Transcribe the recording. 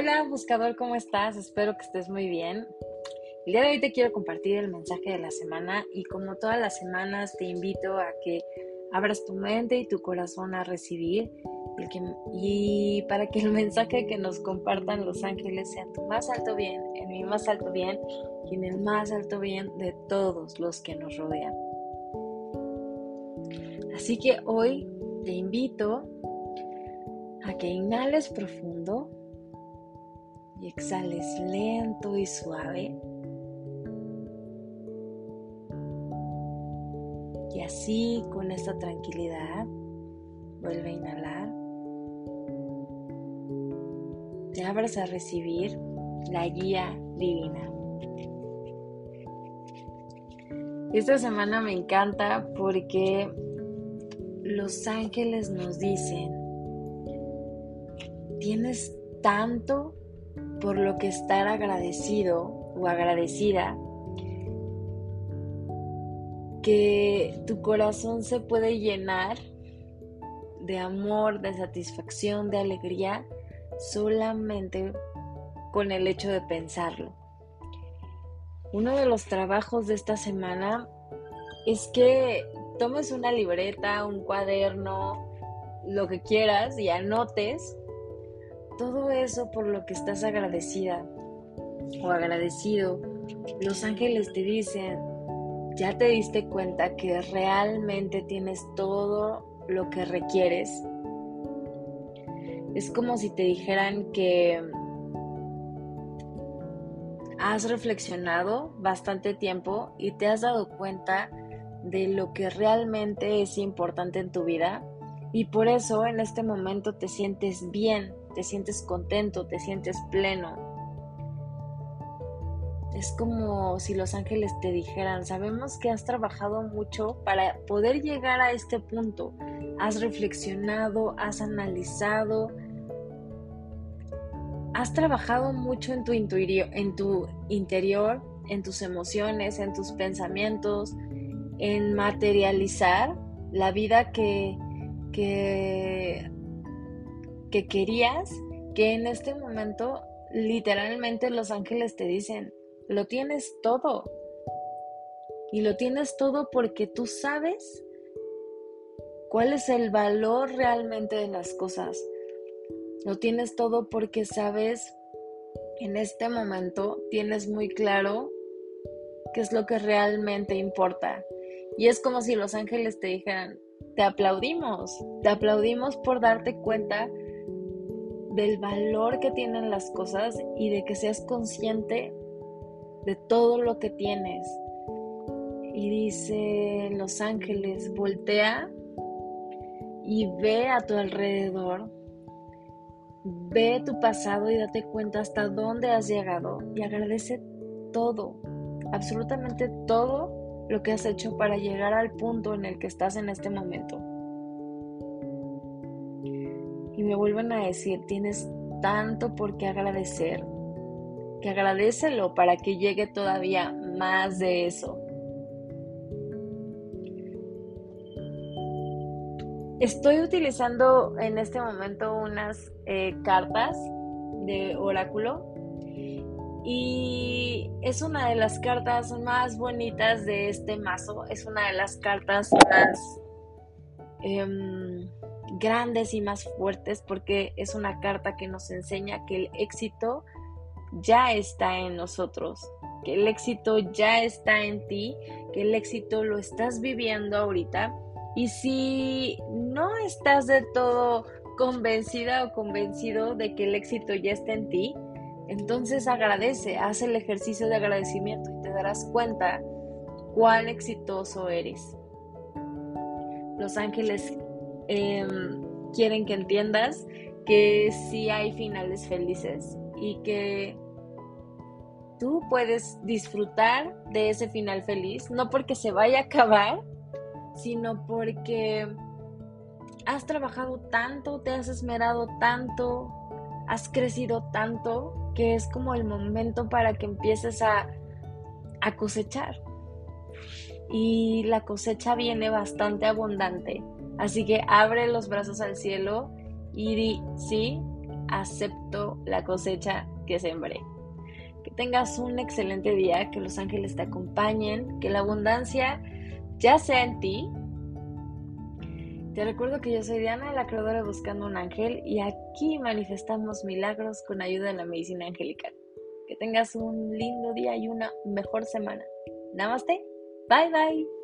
Hola buscador, ¿cómo estás? Espero que estés muy bien. El día de hoy te quiero compartir el mensaje de la semana y como todas las semanas te invito a que abras tu mente y tu corazón a recibir y para que el mensaje que nos compartan los ángeles sea tu más alto bien, en mi más alto bien y en el más alto bien de todos los que nos rodean. Así que hoy te invito a que inhales profundo exhales lento y suave. Y así, con esta tranquilidad, vuelve a inhalar. Te abras a recibir la guía divina. Esta semana me encanta porque los ángeles nos dicen, tienes tanto por lo que estar agradecido o agradecida que tu corazón se puede llenar de amor, de satisfacción, de alegría solamente con el hecho de pensarlo. Uno de los trabajos de esta semana es que tomes una libreta, un cuaderno, lo que quieras y anotes todo eso por lo que estás agradecida o agradecido. Los ángeles te dicen, ya te diste cuenta que realmente tienes todo lo que requieres. Es como si te dijeran que has reflexionado bastante tiempo y te has dado cuenta de lo que realmente es importante en tu vida y por eso en este momento te sientes bien, te sientes contento, te sientes pleno. Es como si los ángeles te dijeran, sabemos que has trabajado mucho para poder llegar a este punto. Has reflexionado, has analizado, has trabajado mucho en tu, en tu interior, en tus emociones, en tus pensamientos, en materializar la vida que, que, que querías, que en este momento literalmente los ángeles te dicen, lo tienes todo. Y lo tienes todo porque tú sabes cuál es el valor realmente de las cosas. Lo tienes todo porque sabes, en este momento tienes muy claro qué es lo que realmente importa. Y es como si los ángeles te dijeran, te aplaudimos, te aplaudimos por darte cuenta del valor que tienen las cosas y de que seas consciente de todo lo que tienes. Y dice Los Ángeles, voltea y ve a tu alrededor, ve tu pasado y date cuenta hasta dónde has llegado y agradece todo, absolutamente todo lo que has hecho para llegar al punto en el que estás en este momento. Y me vuelven a decir, tienes tanto por qué agradecer, que agradecelo para que llegue todavía más de eso. Estoy utilizando en este momento unas eh, cartas de oráculo y es una de las cartas más bonitas de este mazo. Es una de las cartas más em, grandes y más fuertes porque es una carta que nos enseña que el éxito ya está en nosotros, que el éxito ya está en ti, que el éxito lo estás viviendo ahorita. Y si no estás de todo convencida o convencido de que el éxito ya está en ti, entonces agradece, haz el ejercicio de agradecimiento y te darás cuenta cuán exitoso eres. Los ángeles em, quieren que entiendas que sí hay finales felices y que tú puedes disfrutar de ese final feliz, no porque se vaya a acabar, sino porque has trabajado tanto, te has esmerado tanto, has crecido tanto que es como el momento para que empieces a, cosechar. Y la cosecha viene bastante abundante. Así que abre los brazos al cielo y di, sí, acepto la cosecha que sembré. Que tengas un excelente día, que los ángeles te acompañen, que la abundancia ya sea en ti. Te recuerdo que yo soy Diana, la creadora Buscando un Ángel, y aquí manifestamos milagros con ayuda de la medicina angelical. Que tengas un lindo día y una mejor semana. Namaste. Bye bye.